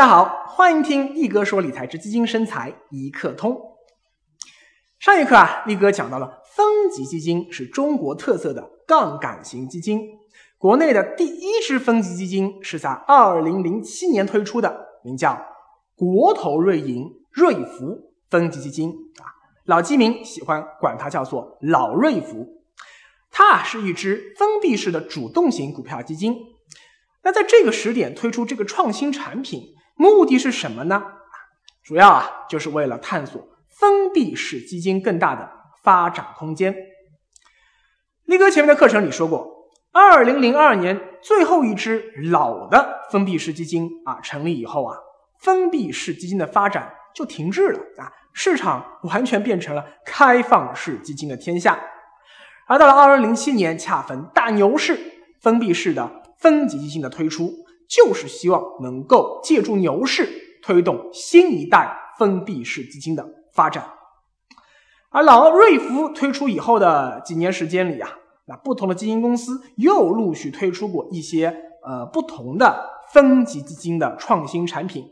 大家好，欢迎听力哥说理财之基金生财一课通。上一课啊，力哥讲到了分级基金是中国特色的杠杆型基金。国内的第一支分级基金是在二零零七年推出的，名叫国投瑞银瑞福分级基金啊，老基民喜欢管它叫做老瑞福。它啊是一支封闭式的主动型股票基金。那在这个时点推出这个创新产品。目的是什么呢？主要啊，就是为了探索封闭式基金更大的发展空间。力哥前面的课程里说过，二零零二年最后一支老的封闭式基金啊成立以后啊，封闭式基金的发展就停滞了啊，市场完全变成了开放式基金的天下。而到了二零零七年，恰逢大牛市，封闭式的分级基金的推出。就是希望能够借助牛市推动新一代封闭式基金的发展，而老瑞福推出以后的几年时间里啊，那不同的基金公司又陆续推出过一些呃不同的分级基金的创新产品，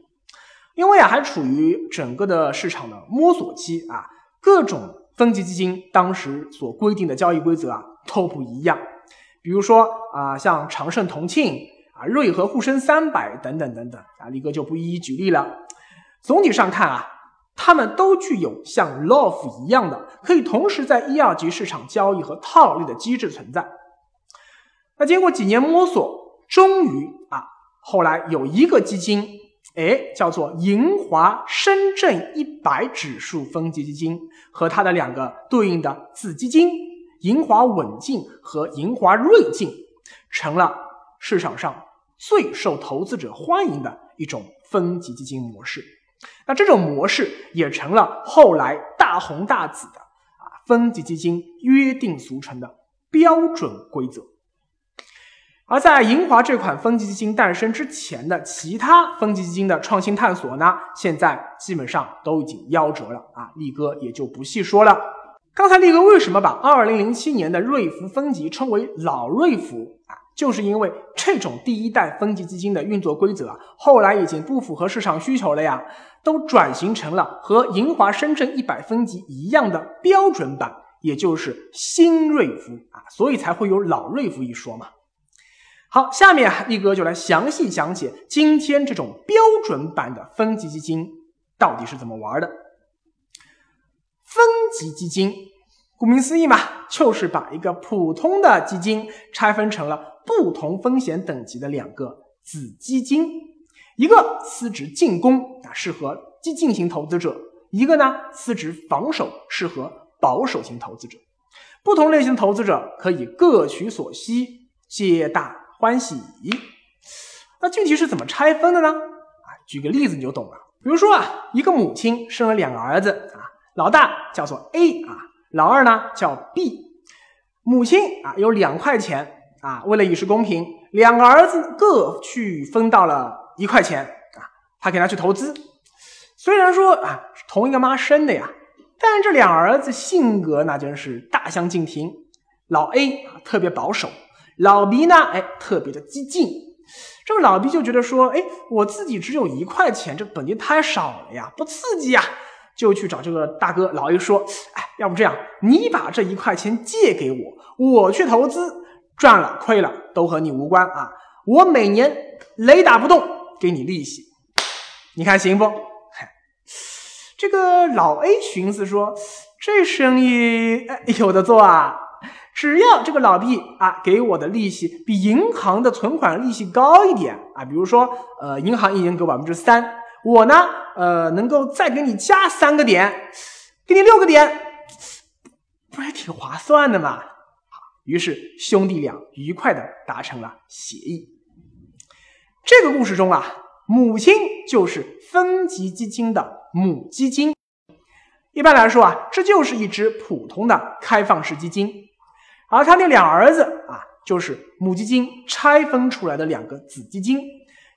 因为啊还处于整个的市场的摸索期啊，各种分级基金当时所规定的交易规则啊都不一样，比如说啊像长盛同庆。啊，瑞和沪深三百等等等等啊，力哥就不一一举例了。总体上看啊，他们都具有像 LOF 一样的可以同时在一二级市场交易和套利的机制存在。那经过几年摸索，终于啊，后来有一个基金，哎，叫做银华深圳一百指数分级基金，和它的两个对应的子基金银华稳进和银华瑞进，成了市场上。最受投资者欢迎的一种分级基金模式，那这种模式也成了后来大红大紫的啊分级基金约定俗成的标准规则。而在银华这款分级基金诞生之前的其他分级基金的创新探索呢，现在基本上都已经夭折了啊，力哥也就不细说了。刚才力哥为什么把二零零七年的瑞福分级称为老瑞福啊？就是因为这种第一代分级基金的运作规则啊，后来已经不符合市场需求了呀，都转型成了和银华深圳一百分级一样的标准版，也就是新瑞福啊，所以才会有老瑞福一说嘛。好，下面啊，力哥就来详细讲解今天这种标准版的分级基金到底是怎么玩的。分级基金，顾名思义嘛，就是把一个普通的基金拆分成了。不同风险等级的两个子基金，一个司职进攻啊，适合激进型投资者；一个呢司职防守，适合保守型投资者。不同类型的投资者可以各取所需，皆大欢喜。那具体是怎么拆分的呢？啊，举个例子你就懂了。比如说啊，一个母亲生了两个儿子啊，老大叫做 A 啊，老二呢叫 B。母亲啊有两块钱。啊，为了以示公平，两个儿子各去分到了一块钱啊，他给他去投资。虽然说啊同一个妈生的呀，但这两儿子性格那真是大相径庭。老 A 啊特别保守，老 B 呢哎特别的激进。这个老 B 就觉得说，哎，我自己只有一块钱，这本金太少了呀，不刺激呀，就去找这个大哥老 A 说，哎，要不这样，你把这一块钱借给我，我去投资。赚了亏了都和你无关啊！我每年雷打不动给你利息，你看行不？这个老 A 寻思说，这生意有的做啊！只要这个老 B 啊给我的利息比银行的存款利息高一点啊，比如说呃银行一年给百分之三，我呢呃能够再给你加三个点，给你六个点，不是挺划算的吗？于是兄弟俩愉快的达成了协议。这个故事中啊，母亲就是分级基金的母基金。一般来说啊，这就是一只普通的开放式基金，而他那两儿子啊，就是母基金拆分出来的两个子基金，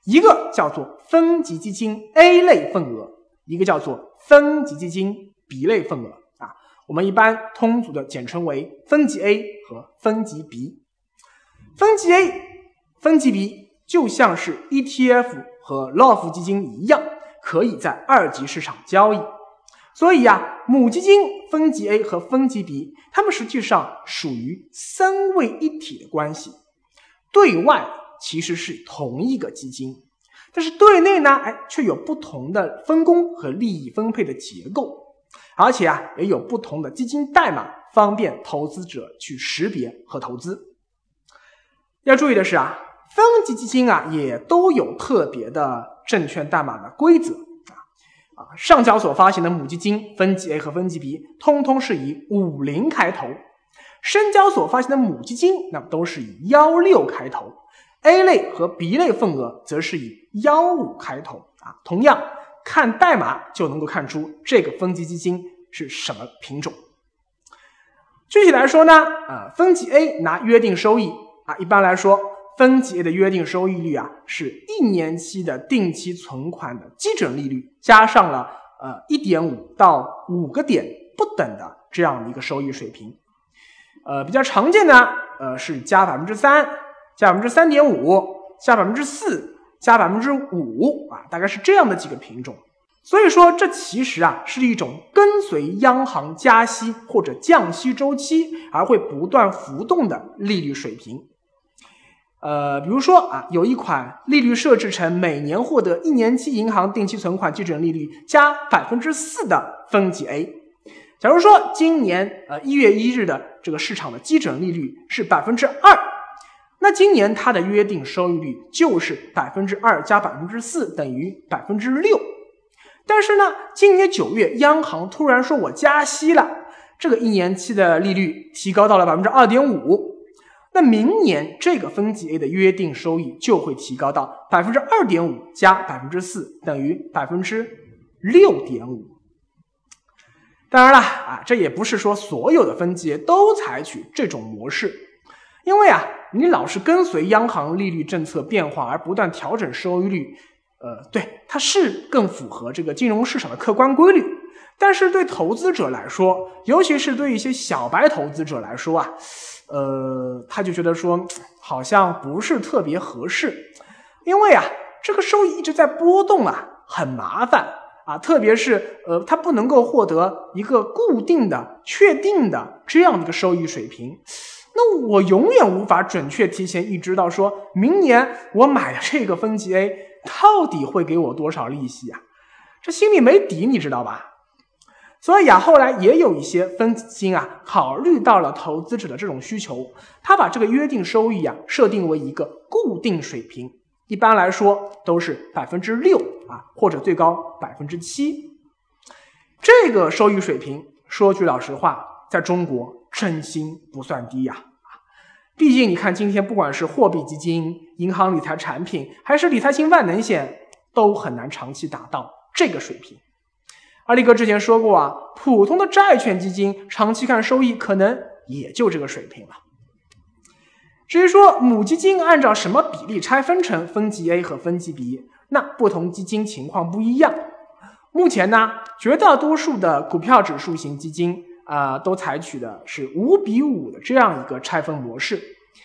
一个叫做分级基金 A 类份额，一个叫做分级基金 B 类份额。我们一般通俗的简称为分级 A 和分级 B。分级 A、分级 B 就像是 ETF 和 LOF 基金一样，可以在二级市场交易。所以呀，母基金分级 A 和分级 B，它们实际上属于三位一体的关系。对外其实是同一个基金，但是对内呢，哎，却有不同的分工和利益分配的结构，而且啊，也有不同的基金代码，方便投资者去识别和投资。要注意的是啊，分级基金啊，也都有特别的证券代码的规则啊。啊。上交所发行的母基金分级 A 和分级 B，通通是以五零开头；深交所发行的母基金，那么都是以幺六开头。A 类和 B 类份额则是以幺五开头。啊，同样看代码就能够看出这个分级基金是什么品种。具体来说呢，呃，分级 A 拿约定收益啊，一般来说。分级 A 的约定收益率啊，是一年期的定期存款的基准利率，加上了呃一点五到五个点不等的这样的一个收益水平。呃，比较常见的呃是加百分之三、加百分之三点五、加百分之四、加百分之五啊，大概是这样的几个品种。所以说，这其实啊是一种跟随央行加息或者降息周期而会不断浮动的利率水平。呃，比如说啊，有一款利率设置成每年获得一年期银行定期存款基准利率加百分之四的分级 A。假如说今年呃一月一日的这个市场的基准利率是百分之二，那今年它的约定收益率就是百分之二加百分之四等于百分之六。但是呢，今年九月央行突然说我加息了，这个一年期的利率提高到了百分之二点五。那明年这个分级 A 的约定收益就会提高到百分之二点五加百分之四等于百分之六点五。当然了啊，这也不是说所有的分级都采取这种模式，因为啊，你老是跟随央行利率政策变化而不断调整收益率，呃，对，它是更符合这个金融市场的客观规律。但是对投资者来说，尤其是对一些小白投资者来说啊。呃，他就觉得说好像不是特别合适，因为啊，这个收益一直在波动啊，很麻烦啊，特别是呃，他不能够获得一个固定的、确定的这样的一个收益水平，那我永远无法准确提前预知到说明年我买的这个分级 A 到底会给我多少利息啊，这心里没底，你知道吧？所以啊，后来也有一些分级基金啊，考虑到了投资者的这种需求，他把这个约定收益啊设定为一个固定水平，一般来说都是百分之六啊，或者最高百分之七。这个收益水平，说句老实话，在中国真心不算低呀！毕竟你看，今天不管是货币基金、银行理财产品，还是理财型万能险，都很难长期达到这个水平。阿力哥之前说过啊，普通的债券基金长期看收益可能也就这个水平了。至于说母基金按照什么比例拆分成分级 A 和分级 B，那不同基金情况不一样。目前呢，绝大多数的股票指数型基金啊，都采取的是五比五的这样一个拆分模式，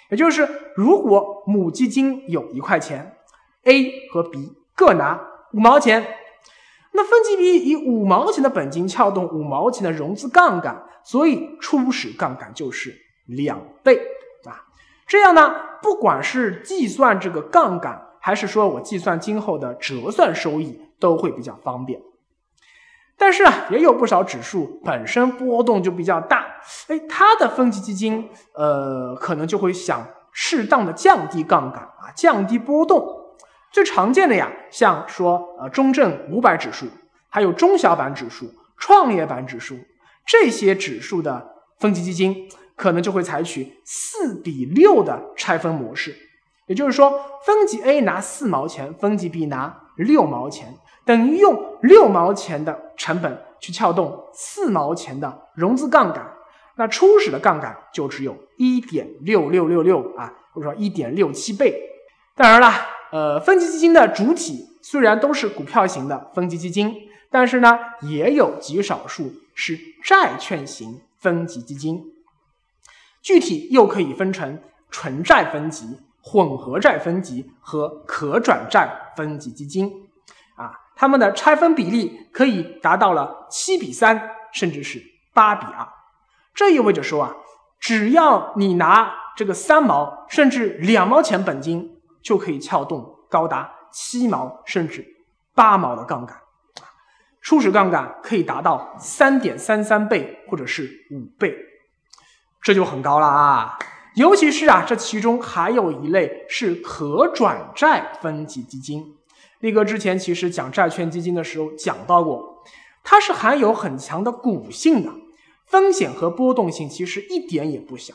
也就是如果母基金有一块钱，A 和 B 各拿五毛钱。那分级 B 以五毛钱的本金撬动五毛钱的融资杠杆，所以初始杠杆就是两倍啊。这样呢，不管是计算这个杠杆，还是说我计算今后的折算收益，都会比较方便。但是啊，也有不少指数本身波动就比较大，哎，它的分级基金呃，可能就会想适当的降低杠杆啊，降低波动。最常见的呀，像说呃中证五百指数，还有中小板指数、创业板指数这些指数的分级基金，可能就会采取四比六的拆分模式。也就是说，分级 A 拿四毛钱，分级 B 拿六毛钱，等于用六毛钱的成本去撬动四毛钱的融资杠杆，那初始的杠杆就只有一点六六六六啊，或者说一点六七倍。当然了。呃，分级基金的主体虽然都是股票型的分级基金，但是呢，也有极少数是债券型分级基金。具体又可以分成纯债分级混合债分级和可转债分级基金，他，们的拆分比例可以达到了七比三，甚至是八比二。这意味着说啊，只要你拿这个三毛甚至两毛钱本金，就可以撬动高达七毛甚至八毛的杠杆，初始杠杆可以达到三点三三倍或者是五倍，这就很高了啊。尤其是啊，这其中还有一类是可转债分级基金。力哥之前其实讲债券基金的时候讲到过，它是含有很强的股性的，风险和波动性其实一点也不小。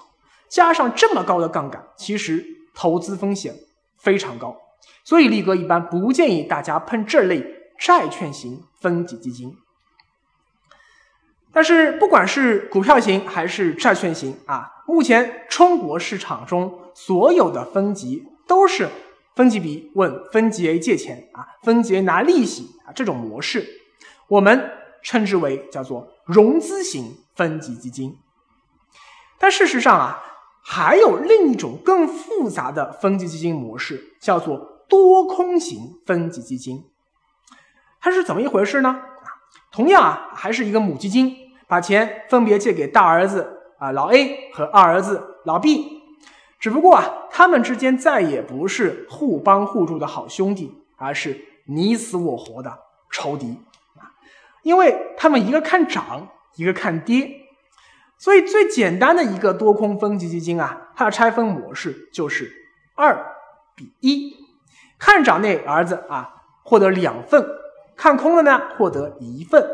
加上这么高的杠杆，其实投资风险非常高。所以力哥一般不建议大家碰这类债券型分级基金。但是不管是股票型还是债券型啊，目前中国市场中所有的分级都是分级 B 问分级 A 借钱啊，分级 A 拿利息啊这种模式，我们称之为叫做融资型分级基金。但事实上啊，还有另一种更复杂的分级基金模式，叫做多空型分级基金。它是怎么一回事呢？同样啊，还是一个母基金。把钱分别借给大儿子啊老 A 和二儿子老 B，只不过啊，他们之间再也不是互帮互助的好兄弟，而是你死我活的仇敌啊！因为他们一个看涨，一个看跌，所以最简单的一个多空分级基金啊，它的拆分模式就是二比一，看涨那儿子啊获得两份，看空的呢获得一份。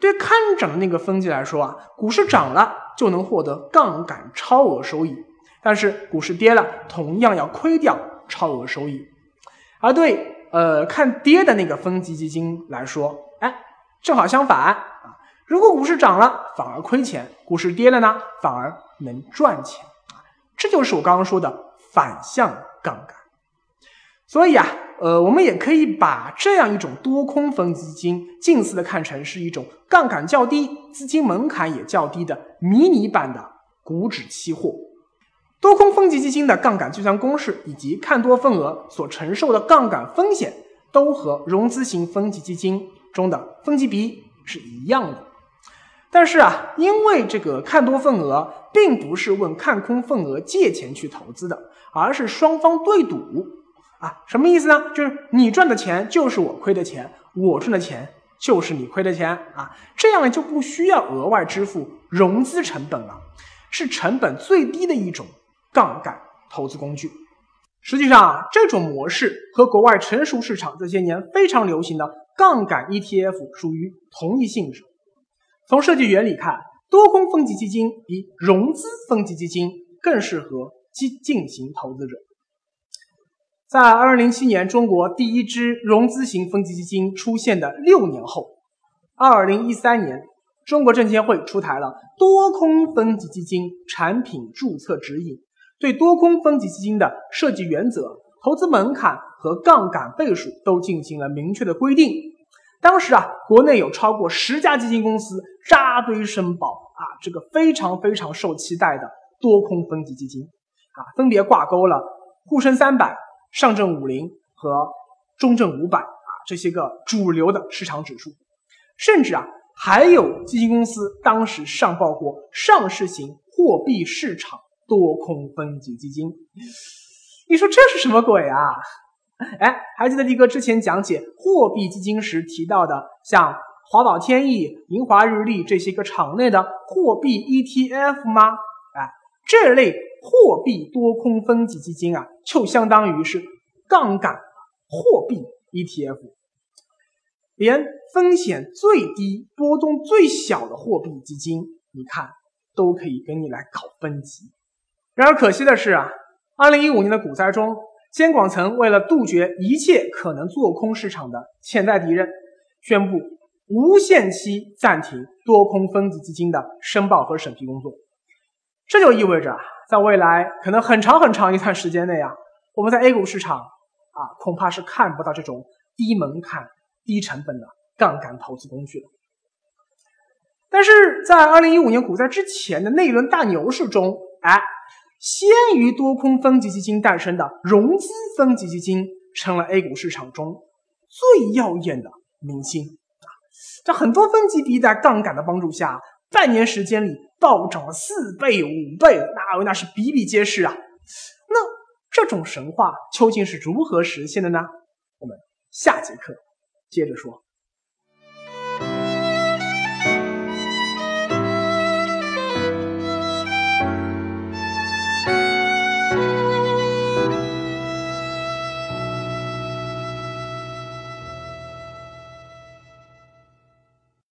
对看涨的那个分级来说啊，股市涨了就能获得杠杆超额收益，但是股市跌了同样要亏掉超额收益。而对呃看跌的那个分级基金来说，哎，正好相反啊，如果股市涨了反而亏钱，股市跌了呢反而能赚钱，这就是我刚刚说的反向杠杆。所以啊。呃，我们也可以把这样一种多空分基金近似的看成是一种杠杆较低、资金门槛也较低的迷你版的股指期货。多空分级基金的杠杆计算公式以及看多份额所承受的杠杆风险，都和融资型分级基金中的分级比是一样的。但是啊，因为这个看多份额并不是问看空份额借钱去投资的，而是双方对赌。啊，什么意思呢？就是你赚的钱就是我亏的钱，我赚的钱就是你亏的钱啊，这样就不需要额外支付融资成本了，是成本最低的一种杠杆投资工具。实际上啊，这种模式和国外成熟市场这些年非常流行的杠杆 ETF 属于同一性质。从设计原理看，多空分级基金比融资分级基金更适合激进型投资者。在二零零七年，中国第一支融资型分级基金出现的六年后，二零一三年，中国证监会出台了多空分级基金产品注册指引，对多空分级基金的设计原则、投资门槛和杠杆倍数都进行了明确的规定。当时啊，国内有超过十家基金公司扎堆申报啊，这个非常非常受期待的多空分级基金啊，分别挂钩了沪深三百。上证五零和中证五百啊，这些个主流的市场指数，甚至啊，还有基金公司当时上报过上市型货币市场多空分级基金。你说这是什么鬼啊？哎，还记得力哥之前讲解货币基金时提到的，像华宝天意、银华日历这些个场内的货币 ETF 吗？哎，这类。货币多空分级基金啊，就相当于是杠杆货币 ETF，连风险最低、波动最小的货币基金，你看都可以跟你来搞分级。然而可惜的是啊，二零一五年的股灾中，监管层为了杜绝一切可能做空市场的潜在敌人，宣布无限期暂停多空分级基金的申报和审批工作。这就意味着。在未来可能很长很长一段时间内啊，我们在 A 股市场啊，恐怕是看不到这种低门槛、低成本的杠杆投资工具了。但是在二零一五年股灾之前的那一轮大牛市中，哎，先于多空分级基金诞生的融资分级基金，成了 A 股市场中最耀眼的明星啊！这很多分级币在杠杆的帮助下，半年时间里暴涨了四倍、五倍，那那是比比皆是啊！那这种神话究竟是如何实现的呢？我们下节课接着说。